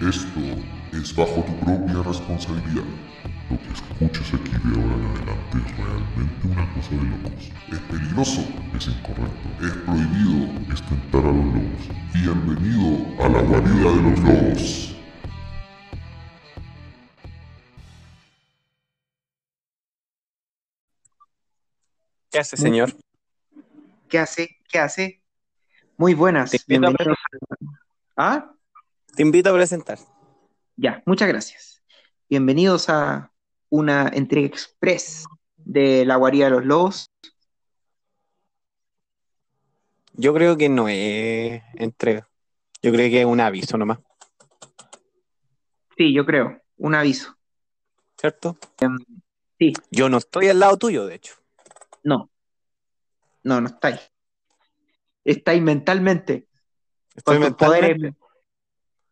Esto es bajo tu propia responsabilidad. Lo que escuches aquí de ahora en adelante es realmente una cosa de locos. Es peligroso, es incorrecto, es prohibido, es tentar a los lobos. Bienvenido a la guarida de los lobos. ¿Qué hace, señor? ¿Qué hace? ¿Qué hace? Muy buenas. Bienvenidos. ¿Ah? Te invito a presentar. Ya, muchas gracias. Bienvenidos a una entrega express de la guarida de los lobos. Yo creo que no es entrega. Yo creo que es un aviso nomás, Sí, yo creo. Un aviso. ¿cierto? Sí, Yo no estoy al lado tuyo, de hecho. no. No, no estáis. Estáis mentalmente. Estoy Con tus mentalmente- poderes.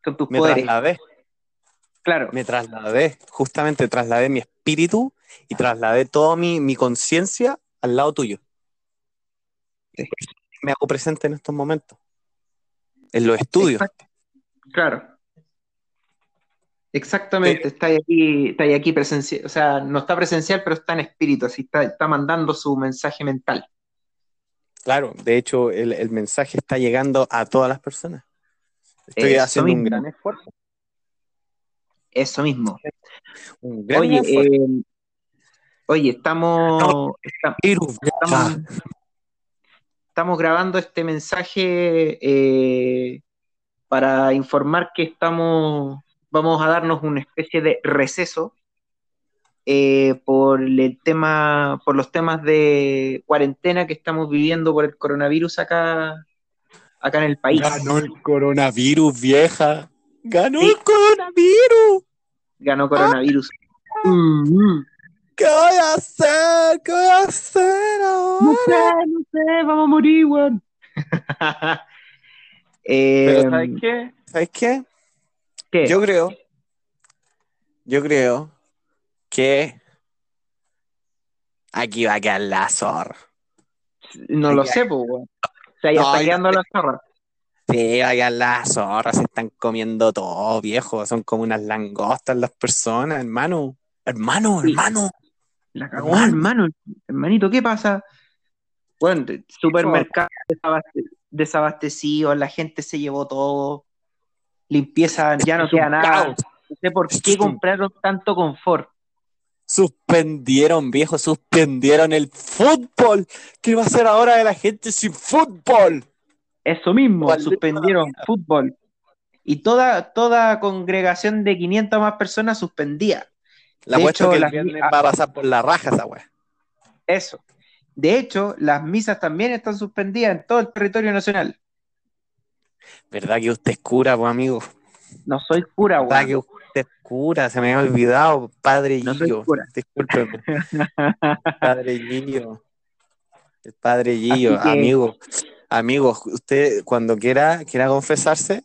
Con tus Me poderes. trasladé, Claro. me trasladé, justamente trasladé mi espíritu y trasladé toda mi, mi conciencia al lado tuyo. Sí. Me hago presente en estos momentos. En los estudios. Exacto. Claro. Exactamente, está aquí, está aquí presencial, o sea, no está presencial, pero está en espíritu, así está, está mandando su mensaje mental. Claro, de hecho, el, el mensaje está llegando a todas las personas. Estoy Eso haciendo un gran esfuerzo. Eso mismo. Un gran Oye, esfuerzo. eh, oye, estamos, esta- Virus, estamos, estamos grabando este mensaje eh, para informar que estamos, vamos a darnos una especie de receso eh, por el tema, por los temas de cuarentena que estamos viviendo por el coronavirus acá, acá en el país. Ganó el coronavirus, vieja. Ganó el coronavirus. Ganó coronavirus. Mm, mm. ¿Qué voy a hacer? ¿Qué voy a hacer ahora? No sé, no sé, vamos a morir, weón. Pero Eh, ¿sabes qué? ¿Sabes qué? ¿qué? Yo creo, yo creo que aquí va a quedar la zorra. No lo sé, pues, weón. Sea, ya No, está yo quedando. Sí, va a quedar la zorra, se están comiendo todo, viejo. Son como unas langostas las personas, hermano. Hermano, Sí. hermano. La cagó, hermano. Hermanito, ¿qué pasa? Bueno, supermercados desabaste- desabastecidos, la gente se llevó todo. Limpieza, ya no queda nada. No sé por qué compraron tanto confort. Suspendieron, viejo, suspendieron el fútbol. ¿Qué va a hacer ahora de la gente sin fútbol? Eso mismo, Maldita suspendieron fútbol. Y toda, toda congregación de 500 más personas suspendía. La De hecho, que las- va a pasar por la raja esa weá. Eso. De hecho, las misas también están suspendidas en todo el territorio nacional. ¿Verdad que usted es cura, pues, amigo? No soy cura, ¿Verdad weón. Es cura? Se me había olvidado, padre No Gillo. Discúlpeme. Padre Gillo. El padre Gillo, que- amigo. Amigo, usted cuando quiera, quiera confesarse,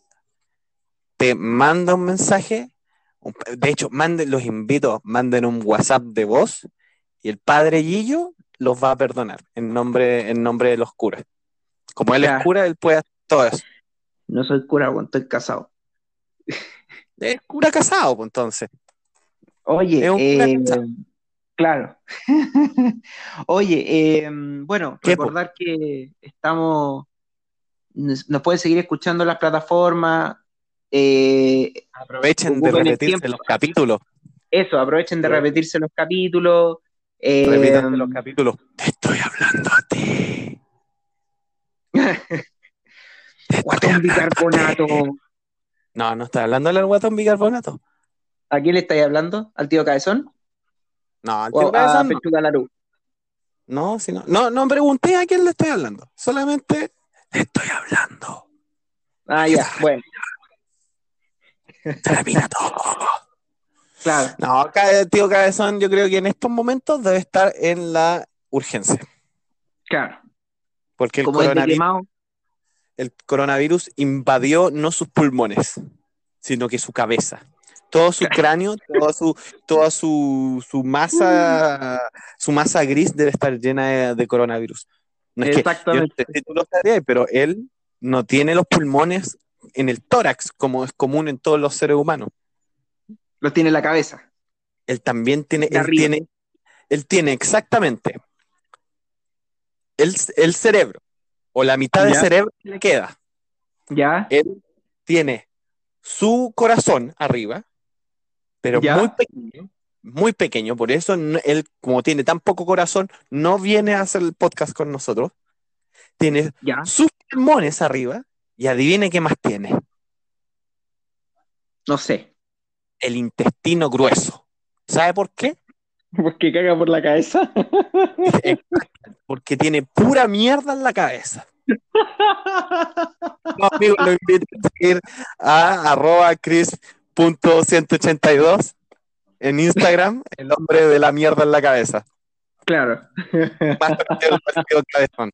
te manda un mensaje. De hecho, manden, los invito, manden un WhatsApp de voz y el padre Gillo los va a perdonar en nombre, en nombre de los curas. Como él Ya. es cura, él puede hacer todo eso. No soy cura, weón, estoy casado. Es cura casado, pues entonces. Oye, eh, claro. Oye, eh, bueno, ¿Qué, po? recordar que estamos, nos, nos pueden seguir escuchando las plataformas. eh, Aprovechen de repetirse los capítulos. eso, aprovechen de repetirse los capítulos. Repítanse los capítulos. Te estoy hablando a ti. Guatón bicarbonato. No, no está hablando al guatón bicarbonato. ¿A quién le estáis hablando? ¿Al tío Cabezón? No, al ¿O tío a Cabezón no. Pechuga Larú? No, si no, no, no pregunté a quién le estoy hablando. Solamente le estoy hablando. Ah, ya, bueno, Termina todo. claro. No, acá el tío Cabezón, yo creo que en estos momentos debe estar en la urgencia. Claro. Porque el Como coronavirus, el coronavirus invadió no sus pulmones, sino que su cabeza. Todo su cráneo, toda su, toda su, su masa, su masa gris debe estar llena de, de coronavirus. No es que yo no Exactamente. sé si tú lo sabías, pero él no tiene los pulmones en el tórax, como es común en todos los seres humanos. Lo tiene en la cabeza. Él también tiene, él tiene, él tiene exactamente el, el cerebro, o la mitad del cerebro que le queda. ¿Ya? Él tiene su corazón arriba, pero Ya. muy pequeño, muy pequeño, por eso él, como tiene tan poco corazón, no viene a hacer el podcast con nosotros. Tiene ¿Ya? sus pulmones arriba, y adivine qué más tiene, No sé. el intestino grueso. ¿Sabe por qué? Porque caga por la cabeza. Porque tiene pura mierda en la cabeza. No, amigo, lo invito a seguir a arroba chris.182 en Instagram, el hombre de la mierda en la cabeza. claro. Más el cabezón.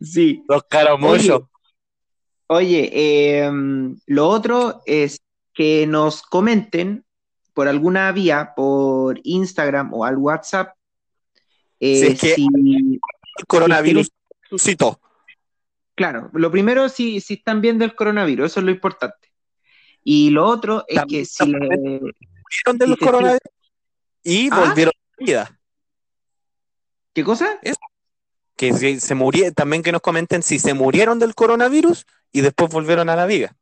Sí. Los caramullos. Oye, eh, lo otro es que nos comenten por alguna vía, por Instagram o al WhatsApp, eh, Si es que- si, El coronavirus suscitó. claro, lo primero si, si están bien del coronavirus, eso es lo importante. Y lo otro es También que si le, de los coronavirus y Ah. volvieron a la vida. ¿qué cosa? Que si se murieron, también que nos comenten si se murieron del coronavirus y después volvieron a la vida.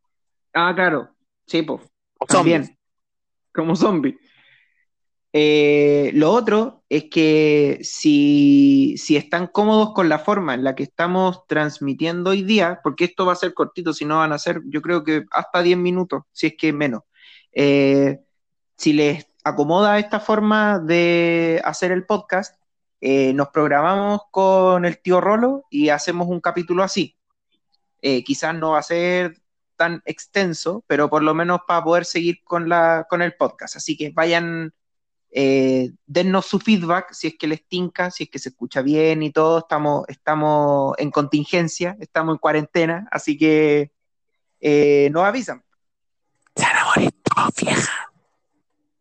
Ah, claro, sí, pues. También. Como zombie. Eh, lo otro es que si, si están cómodos con la forma en la que estamos transmitiendo hoy día, porque esto va a ser cortito, si no van a ser, yo creo que hasta 10 minutos, si es que menos. Eh, si les acomoda esta forma de hacer el podcast, eh, nos programamos con el tío Rolo y hacemos un capítulo así. Quizás no va a ser tan extenso, pero por lo menos para poder seguir con, la, con el podcast. Así que vayan, eh, dennos su feedback si es que les tinca, si es que se escucha bien y todo. Estamos, estamos en contingencia, estamos en cuarentena, así que eh, nos avisan. Se van a morir todos, vieja.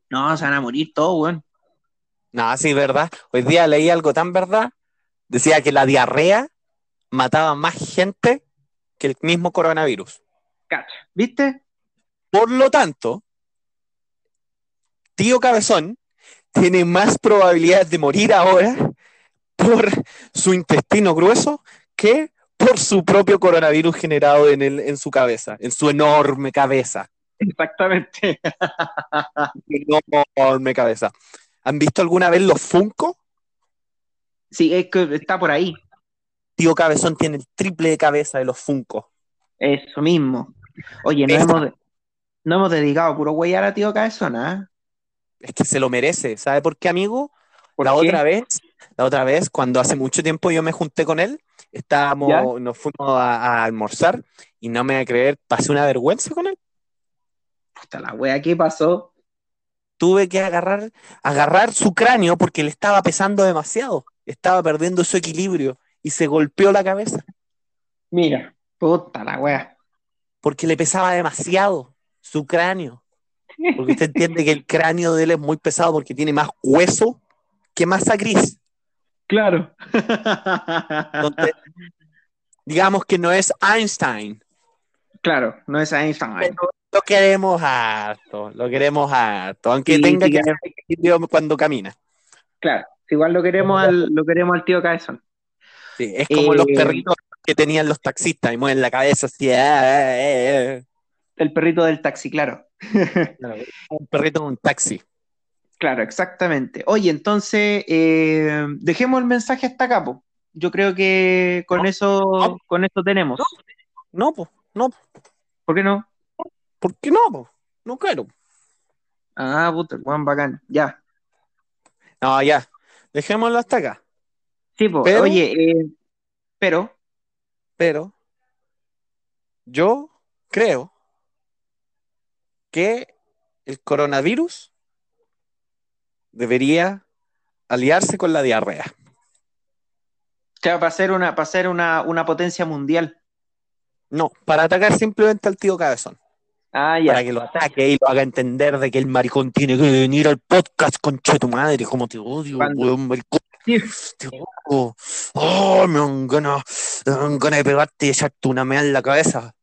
No, se van a morir todos, weón. No, sí, verdad. Hoy día leí algo tan verdad. Decía que la diarrea mataba más gente que el mismo coronavirus. Cacha. ¿Viste? Por lo tanto, tío Cabezón tiene más probabilidades de morir ahora por su intestino grueso que por su propio coronavirus generado en, el, en su cabeza, en su enorme cabeza. Exactamente. Enorme cabeza. ¿Han visto alguna vez los Funko? Sí, es que está por ahí. Tío Cabezón tiene el triple de cabeza de los Funko. Eso mismo. Oye, no hemos, no hemos dedicado puro huellar a tío Cabezona, ¿ah? Es que se lo merece. ¿Sabe por qué, amigo? ¿Por la qué? otra vez, la otra vez, cuando hace mucho tiempo yo me junté con él, estábamos, ¿Ya? nos fuimos a, a almorzar y no me voy a creer, pasé una vergüenza con él. Puta la wea, ¿qué pasó? Tuve que agarrar, agarrar su cráneo porque le estaba pesando demasiado. Estaba perdiendo su equilibrio y se golpeó la cabeza Mira, puta la wea. Porque le pesaba demasiado su cráneo. Porque usted entiende que el cráneo de él es muy pesado porque tiene más hueso que masa gris. Claro. Entonces, digamos que no es Einstein. claro, no es Einstein. Pero lo queremos harto, lo queremos harto, aunque Sí, tenga sí, que hacer cuando camina. Claro, igual lo queremos al, lo queremos al tío Cabezón. Sí, es como Eh, los perritos que tenían los taxistas y mueven la cabeza así. ah, ah, ah, El perrito del taxi, claro. Un perrito en un taxi. Claro, exactamente. Oye, entonces, eh, dejemos el mensaje hasta acá, po. Yo creo que con No, eso, no. con eso tenemos. No, pues, no, ¿Por qué no? ¿por qué no? po? No quiero. Ah, puta, Juan bacán. Ya. No, ya, dejémoslo hasta acá. Sí, po. Pero- Oye, eh, pero, Pero yo creo que el coronavirus debería aliarse con la diarrea. claro, para ser una, para ser una, una potencia mundial. No, para atacar simplemente al tío Cabezón. Ah, ya. Para que lo ataque y lo haga entender de que el maricón tiene que venir al podcast, concha de tu madre, como te odio, weón, maricón. Odio. Oh, me dan ganas, me dan ganas de pegarte y echarte una mea en la cabeza.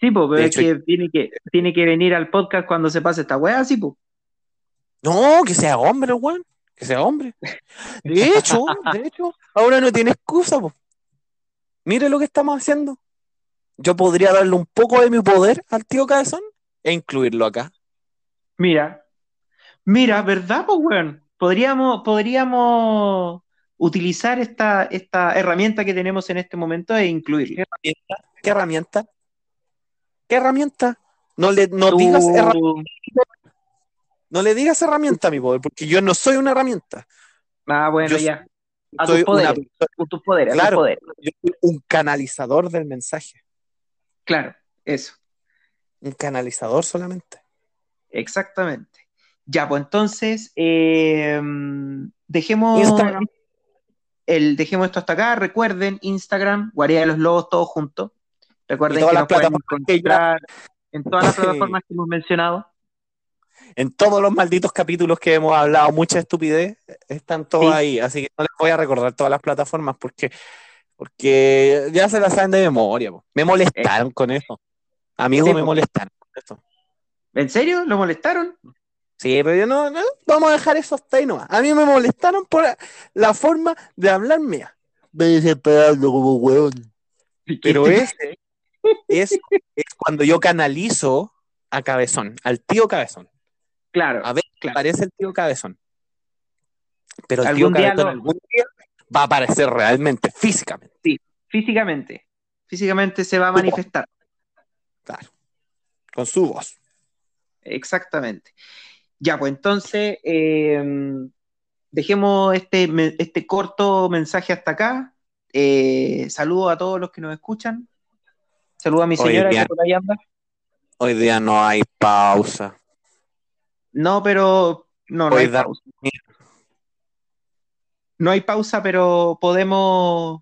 Sí, pues, pero es que tiene, que tiene que venir al podcast cuando se pase esta weá, sí, pues. No, que sea hombre, weón. Que sea hombre. De hecho, de hecho, ahora no tiene excusa, po. Mire lo que estamos haciendo. Yo podría darle un poco de mi poder al tío Cabezón e incluirlo acá. Mira, mira, ¿verdad, pues, weón? Podríamos, podríamos utilizar esta, esta herramienta que tenemos en este momento e incluirla. ¿Qué herramienta? ¿Qué herramienta? No le no Tú- digas herra- no le digas herramienta mi poder, porque yo no soy una herramienta. Ah, bueno, Yo ya. A tus poderes, a tus Claro. poderes. yo soy un canalizador del mensaje. Claro, eso, Un canalizador solamente. exactamente. Ya, pues entonces, eh, dejemos, Instagram. el, dejemos esto hasta acá. Recuerden, Instagram, Guardia de los Lobos, todos juntos. Recuerden que nos pueden encontrar en todas las plataformas que hemos mencionado. En todos los malditos capítulos que hemos hablado, mucha estupidez, están todos Sí. ahí. Así que no les voy a recordar todas las plataformas porque, porque ya se las saben de memoria. po. Me molestaron con eso. Amigos, Sí, me molestaron con eso. ¿En serio? ¿Lo molestaron? Sí, pero yo no, no, vamos a dejar eso hasta ahí nomás. A mí me molestaron por la, forma de hablar mía. Me desesperando como hueón. Pero ese es, es cuando yo canalizo a Cabezón, al tío Cabezón. Claro, A ver, claro. aparece el tío Cabezón. Pero el Algún tío día Cabezón lo- algún día va a aparecer realmente, físicamente. físicamente. Físicamente se va a manifestar. Claro. Con su voz. Exactamente. Ya, pues entonces, eh, dejemos este, este corto mensaje hasta acá. Eh, saludo a todos los que nos escuchan. Saludo a mi señora bien. que por ahí anda. Hoy día no hay pausa. No, pero no, no hay pausa. No hay pausa, pero podemos.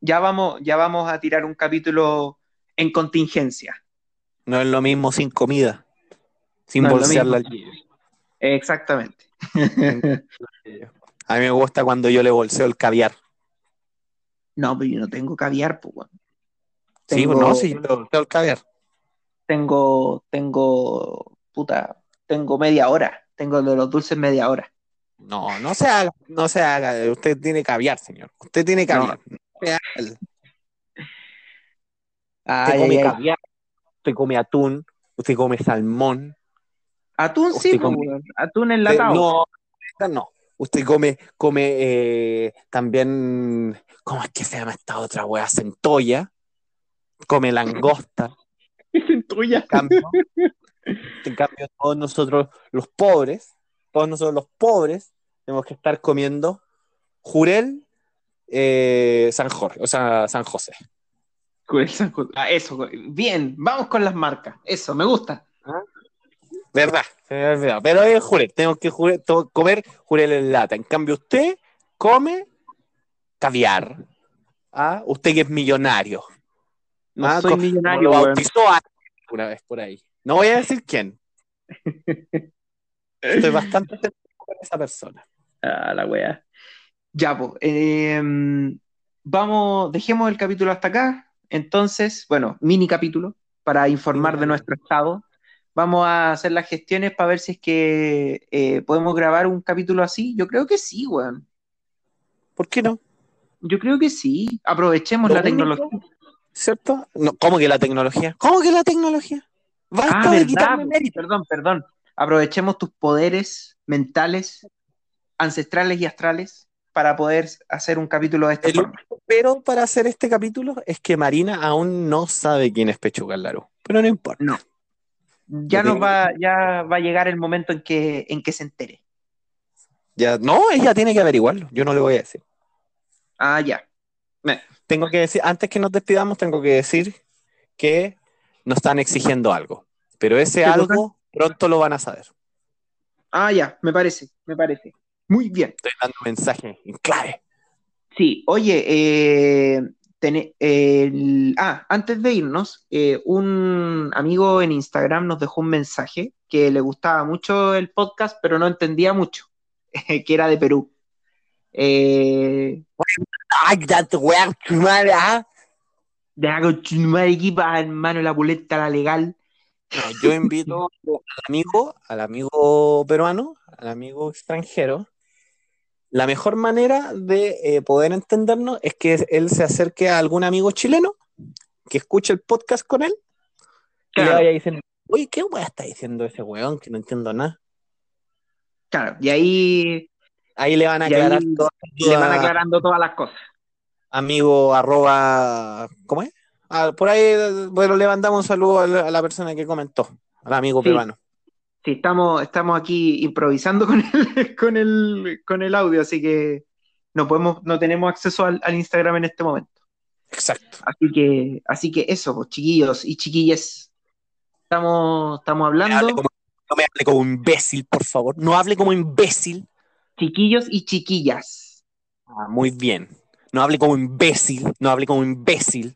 Ya vamos, ya vamos a tirar un capítulo en contingencia. No es lo mismo sin comida. Sin No bolsearla al. Exactamente. A mí me gusta cuando yo le bolseo el caviar. No, pero yo no tengo caviar, pues. Sí, Tengo- pues no, si yo le bolseo el caviar. tengo, tengo, puta, tengo media hora. Tengo de los dulces media hora. No, no se haga, no se haga. Usted tiene caviar, señor. Usted tiene caviar. No Usted Ay, come ay, ay. caviar, usted come atún, usted come salmón. Atún Usted sí, come-. Atún Usted- enlatado. no, no. Usted come, come eh, también, ¿cómo es que se llama esta otra wea? Centolla. Come langosta. Es tuya. En cambio, en cambio, todos nosotros, los pobres, todos nosotros los pobres, tenemos que estar comiendo jurel eh, San Jorge, o sea, San José. Ah, eso, bien, vamos con las marcas. Eso, me gusta. ¿Verdad? se me había olvidado. Pero es jurel, tengo que jure- to- comer jurel en lata. En cambio, usted come caviar. ¿Ah? Usted que es millonario. No Ah, soy millonario, Lo bautizó a- una vez por ahí. No voy a decir quién. Estoy bastante con esa persona. Ah, la wea. Ya, pues. vamos, dejemos el capítulo hasta acá. Entonces, bueno, mini capítulo para informar de nuestro estado. Vamos a hacer las gestiones para ver si es que eh, podemos grabar un capítulo así. Yo creo que sí, weón. ¿Por qué no? Yo creo que sí. Aprovechemos la tecnología. ¿Cierto? No, ¿Cómo que la tecnología? ¿Cómo que la tecnología? Ah, de quitarme pues, mérito. Perdón, perdón. Aprovechemos tus poderes mentales, ancestrales y astrales para poder hacer un capítulo de esta El forma. pero para hacer este capítulo es que Marina aún no sabe quién es Pechuga Larú. Pero no importa. No. Ya nos va, ya va a llegar el momento en que, en que se entere. Ya, no, ella tiene que averiguarlo. Yo no le voy a decir. Ah, ya. Tengo que decir, antes que nos despidamos, tengo que decir que nos están exigiendo algo. Pero ese algo pronto lo van a saber. Ah, ya, me parece, me parece. Muy bien. Estoy dando mensaje en clave. Sí, oye, eh, el- ah, antes de irnos, eh, un amigo en Instagram nos dejó un mensaje que le gustaba mucho el podcast, pero no entendía mucho, que era de Perú. Eh, ah. Hermano, la boleta, la legal. No, yo invito al amigo, al amigo peruano, al amigo extranjero. La mejor manera de eh, poder entendernos es que él se acerque a algún amigo chileno que escuche el podcast con él y le Claro. vaya diciendo, oye, ¿qué weá está diciendo ese weón que no entiendo nada? Claro, y ahí Ahí le van a aclarar todas le van aclarando todas las cosas. amigo arroba, ¿cómo es? Ah, por ahí, bueno, le mandamos un saludo a la, a la persona que comentó, al amigo Sí. peruano. Sí, estamos, estamos aquí improvisando con el, con el, con el audio, así que no podemos, no tenemos acceso al, al Instagram en este momento. Exacto. Así que, así que eso, pues, chiquillos y chiquillas. Estamos, estamos Me hablando, como- no me hable como imbécil, por favor. No hable como imbécil. chiquillos y chiquillas. Ah, muy bien. No hable como imbécil. No hable como imbécil.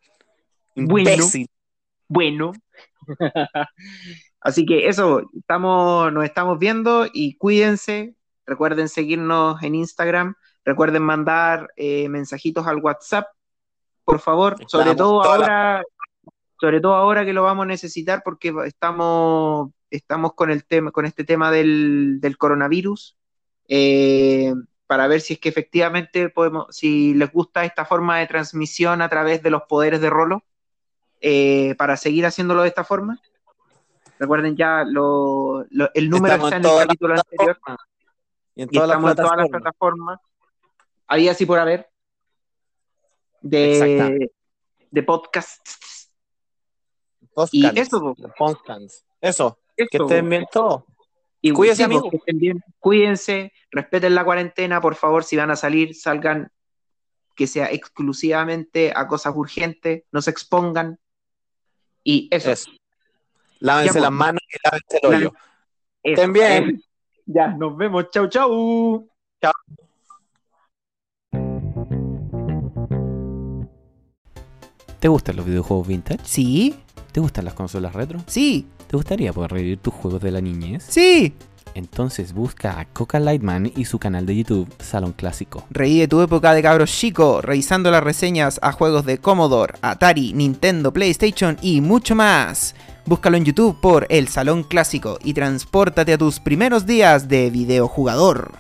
Bueno. Imbécil. Bueno. Así que eso, estamos, nos estamos viendo y cuídense. Recuerden seguirnos en Instagram. Recuerden mandar eh, mensajitos al WhatsApp, por favor. Estamos Sobre todo ahora, sobre todo ahora que lo vamos a necesitar porque estamos, estamos con el tema, con este tema del, del coronavirus. eh, para ver si es que efectivamente podemos, si les gusta esta forma de transmisión a través de los poderes de Rolo, eh, para seguir haciéndolo de esta forma. Recuerden ya lo- lo- el número Estamos está en en el capítulo anterior. Y en y todas las estamos en todas las plataformas. Ahí así por haber. De, de podcasts. Podcasts. Y eso, po. Podcasts. Eso. Eso, Que estén bien todos. Y Cuídense, amigos. que estén bien. Cuídense, respeten la cuarentena, por favor, si van a salir, salgan que sea exclusivamente a cosas urgentes, no se expongan. Y eso. Eso. Lávense las pues. manos y lávense el hoyo. eso, Estén bien. eso. Ya, nos vemos. Chau, chau. ¿Te gustan los videojuegos vintage? Sí, ¿Te gustan las consolas retro? sí, ¿Te gustaría poder revivir tus juegos de la niñez? sí. Entonces busca a Coca Lightman y su canal de YouTube Salón Clásico. Reí tu época de cabros chico, revisando las reseñas a juegos de Commodore, Atari, Nintendo, PlayStation y mucho más. Búscalo en YouTube por El Salón Clásico y transpórtate a tus primeros días de videojugador.